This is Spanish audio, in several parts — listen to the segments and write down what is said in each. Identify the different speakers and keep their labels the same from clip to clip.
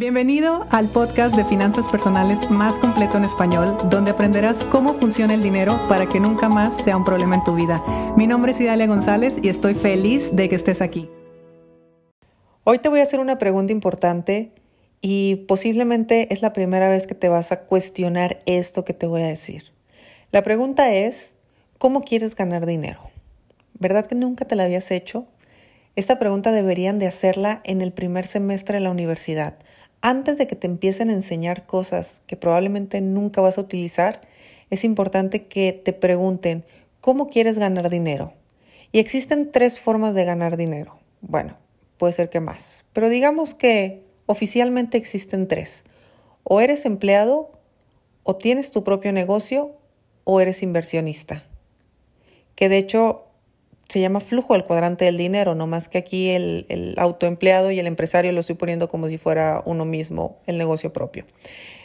Speaker 1: Bienvenido al podcast de finanzas personales más completo en español, donde aprenderás cómo funciona el dinero para que nunca más sea un problema en tu vida. Mi nombre es Idalia González y estoy feliz de que estés aquí. Hoy te voy a hacer una pregunta importante y posiblemente es la primera vez que te vas a cuestionar esto que te voy a decir. La pregunta es, ¿cómo quieres ganar dinero? ¿Verdad que nunca te la habías hecho? Esta pregunta deberían de hacerla en el primer semestre de la universidad antes de que te empiecen a enseñar cosas que probablemente nunca vas a utilizar, es importante que te pregunten, ¿cómo quieres ganar dinero? Y existen tres formas de ganar dinero. Bueno, puede ser que más, pero digamos que oficialmente existen tres. O eres empleado, o tienes tu propio negocio, o eres inversionista. Que de hecho se llama flujo del cuadrante del dinero, no más que aquí el, autoempleado y el empresario lo estoy poniendo como si fuera uno mismo, el negocio propio.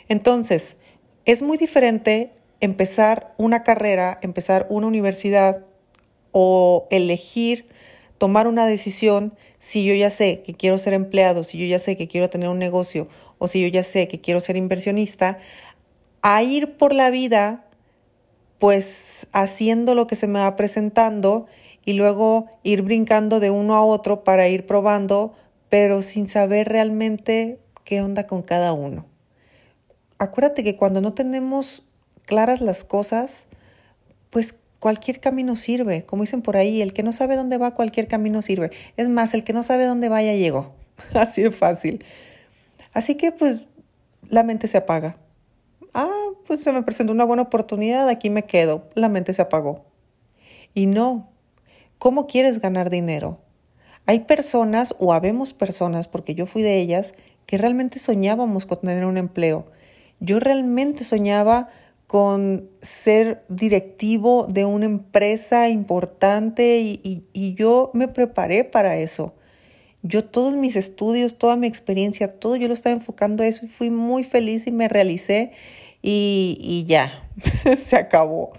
Speaker 1: Entonces, es muy diferente empezar una carrera, empezar una universidad o elegir, tomar una decisión si yo ya sé que quiero ser empleado, si yo ya sé que quiero tener un negocio o si yo ya sé que quiero ser inversionista, a ir por la vida pues haciendo lo que se me va presentando y luego ir brincando de uno a otro para ir probando, pero sin saber realmente qué onda con cada uno. Acuérdate que cuando no tenemos claras las cosas, pues cualquier camino sirve. Como dicen por ahí, el que no sabe dónde va, cualquier camino sirve. Es más, el que no sabe dónde va ya llegó. Así de fácil. Así que pues la mente se apaga. Ah, pues se me presentó una buena oportunidad, aquí me quedo. La mente se apagó. Y no, ¿Cómo quieres ganar dinero? Hay personas o habemos personas, porque yo fui de ellas, que realmente soñábamos con tener un empleo. Yo realmente soñaba con ser directivo de una empresa importante y, yo me preparé para eso. Yo todos mis estudios, toda mi experiencia, todo yo lo estaba enfocando a eso y fui muy feliz y me realicé y ya, se acabó.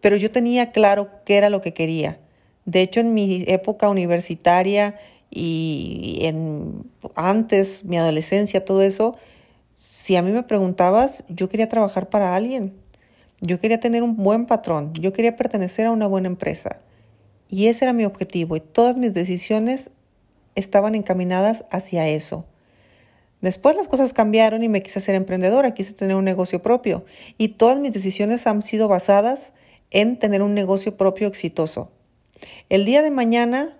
Speaker 1: Pero yo tenía claro qué era lo que quería. De hecho, en mi época universitaria y en antes, mi adolescencia, todo eso, si a mí me preguntabas, yo quería trabajar para alguien. Yo quería tener un buen patrón, yo quería pertenecer a una buena empresa. Y ese era mi objetivo y todas mis decisiones estaban encaminadas hacia eso. Después las cosas cambiaron y me quise ser emprendedora, quise tener un negocio propio y todas mis decisiones han sido basadas en tener un negocio propio exitoso. El día de mañana,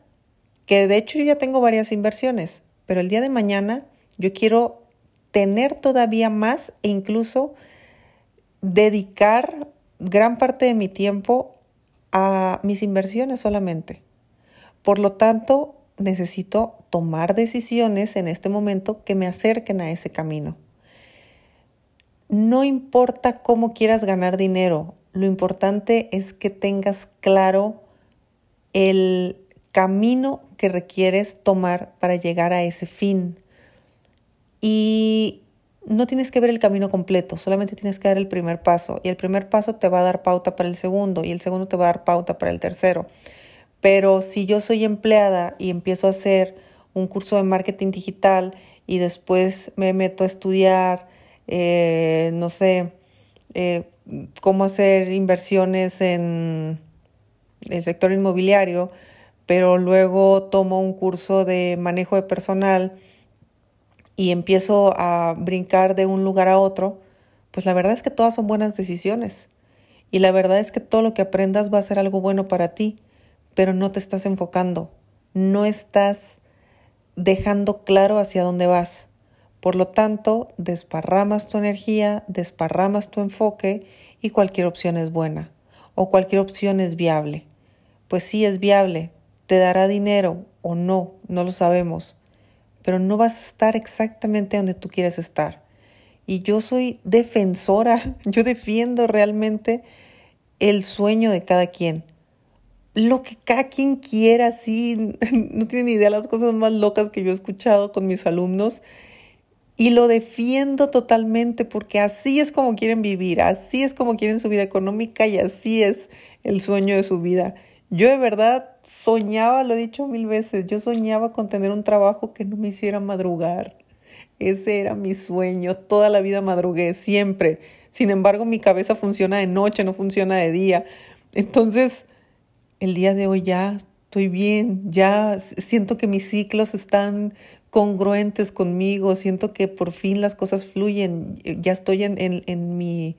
Speaker 1: que de hecho yo ya tengo varias inversiones, pero el día de mañana yo quiero tener todavía más e incluso dedicar gran parte de mi tiempo a mis inversiones solamente. Por lo tanto, necesito tomar decisiones en este momento que me acerquen a ese camino. No importa cómo quieras ganar dinero, lo importante es que tengas claro el camino que requieres tomar para llegar a ese fin. Y no tienes que ver el camino completo, solamente tienes que dar el primer paso. Y el primer paso te va a dar pauta para el segundo y el segundo te va a dar pauta para el tercero. Pero si yo soy empleada y empiezo a hacer un curso de marketing digital y después me meto a estudiar, eh, no sé, eh, cómo hacer inversiones en el sector inmobiliario, pero luego tomo un curso de manejo de personal y empiezo a brincar de un lugar a otro, pues la verdad es que todas son buenas decisiones. Y la verdad es que todo lo que aprendas va a ser algo bueno para ti, pero no te estás enfocando, no estás dejando claro hacia dónde vas. Por lo tanto, desparramas tu energía, desparramas tu enfoque y cualquier opción es buena o cualquier opción es viable pues sí es viable, te dará dinero o no, no lo sabemos, pero no vas a estar exactamente donde tú quieres estar. Y yo soy defensora, yo defiendo realmente el sueño de cada quien. Lo que cada quien quiera, sí, no tienen idea las cosas más locas que yo he escuchado con mis alumnos. Y lo defiendo totalmente porque así es como quieren vivir, así es como quieren su vida económica y así es el sueño de su vida. Yo de verdad soñaba, lo he dicho mil veces, yo soñaba con tener un trabajo que no me hiciera madrugar. ese era mi sueño. Toda la vida madrugué, siempre. Sin embargo, mi cabeza funciona de noche, no funciona de día. Entonces, el día de hoy ya estoy bien, ya siento que mis ciclos están congruentes conmigo, siento que por fin las cosas fluyen, ya estoy en, en, en, mi,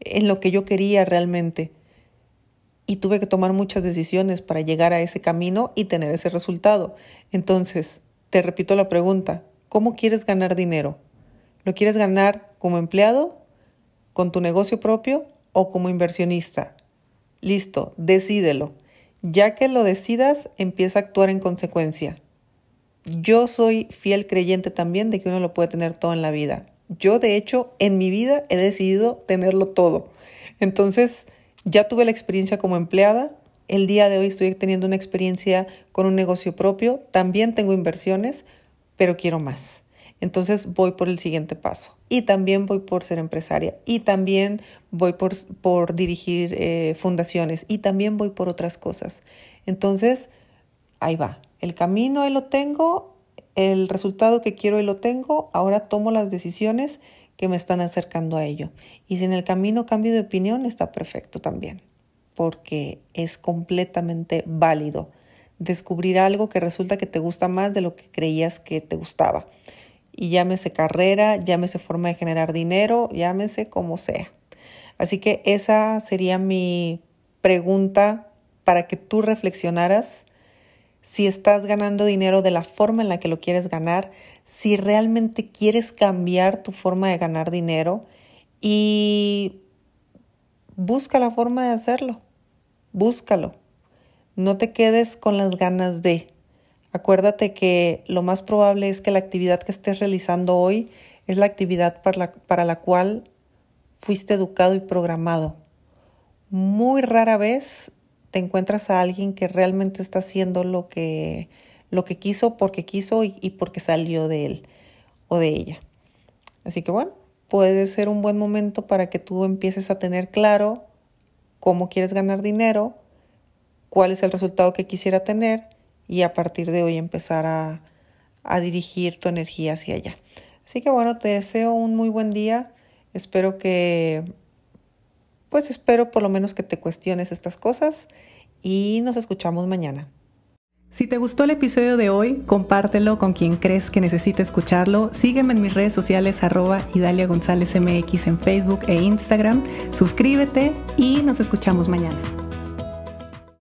Speaker 1: en lo que yo quería realmente. Y tuve que tomar muchas decisiones para llegar a ese camino y tener ese resultado. Entonces, te repito la pregunta, ¿cómo quieres ganar dinero? ¿Lo quieres ganar como empleado, con tu negocio propio o como inversionista? Listo, decídelo. Ya que lo decidas, empieza a actuar en consecuencia. Yo soy fiel creyente también de que uno lo puede tener todo en la vida. Yo, de hecho, en mi vida he decidido tenerlo todo. Entonces, ya tuve la experiencia como empleada. El día de hoy estoy teniendo una experiencia con un negocio propio. También tengo inversiones, pero quiero más. Entonces voy por el siguiente paso. Y también voy por ser empresaria. Y también voy por, por dirigir eh, fundaciones. Y también voy por otras cosas. Entonces, ahí va. El camino ahí lo tengo, el resultado que quiero ahí lo tengo, ahora tomo las decisiones que me están acercando a ello. Y si en el camino cambio de opinión, está perfecto también, porque es completamente válido descubrir algo que resulta que te gusta más de lo que creías que te gustaba. Y llámese carrera, llámese forma de generar dinero, llámese como sea. Así que esa sería mi pregunta para que tú reflexionaras si estás ganando dinero de la forma en la que lo quieres ganar, si realmente quieres cambiar tu forma de ganar dinero y busca la forma de hacerlo. Búscalo. No te quedes con las ganas de. Acuérdate que lo más probable es que la actividad que estés realizando hoy es la actividad para la, para la cual fuiste educado y programado. Muy rara vez te encuentras a alguien que realmente está haciendo lo que, lo que quiso porque quiso y, porque salió de él o de ella. Así que bueno, puede ser un buen momento para que tú empieces a tener claro cómo quieres ganar dinero, cuál es el resultado que quisiera tener y a partir de hoy empezar a, a dirigir tu energía hacia allá. Así que bueno, te deseo un muy buen día. Espero que pues espero por lo menos que te cuestiones estas cosas y nos escuchamos mañana.
Speaker 2: Si te gustó el episodio de hoy, compártelo con quien crees que necesite escucharlo. Sígueme en mis redes sociales arroba Idalia González MX en Facebook e Instagram. Suscríbete y nos escuchamos mañana.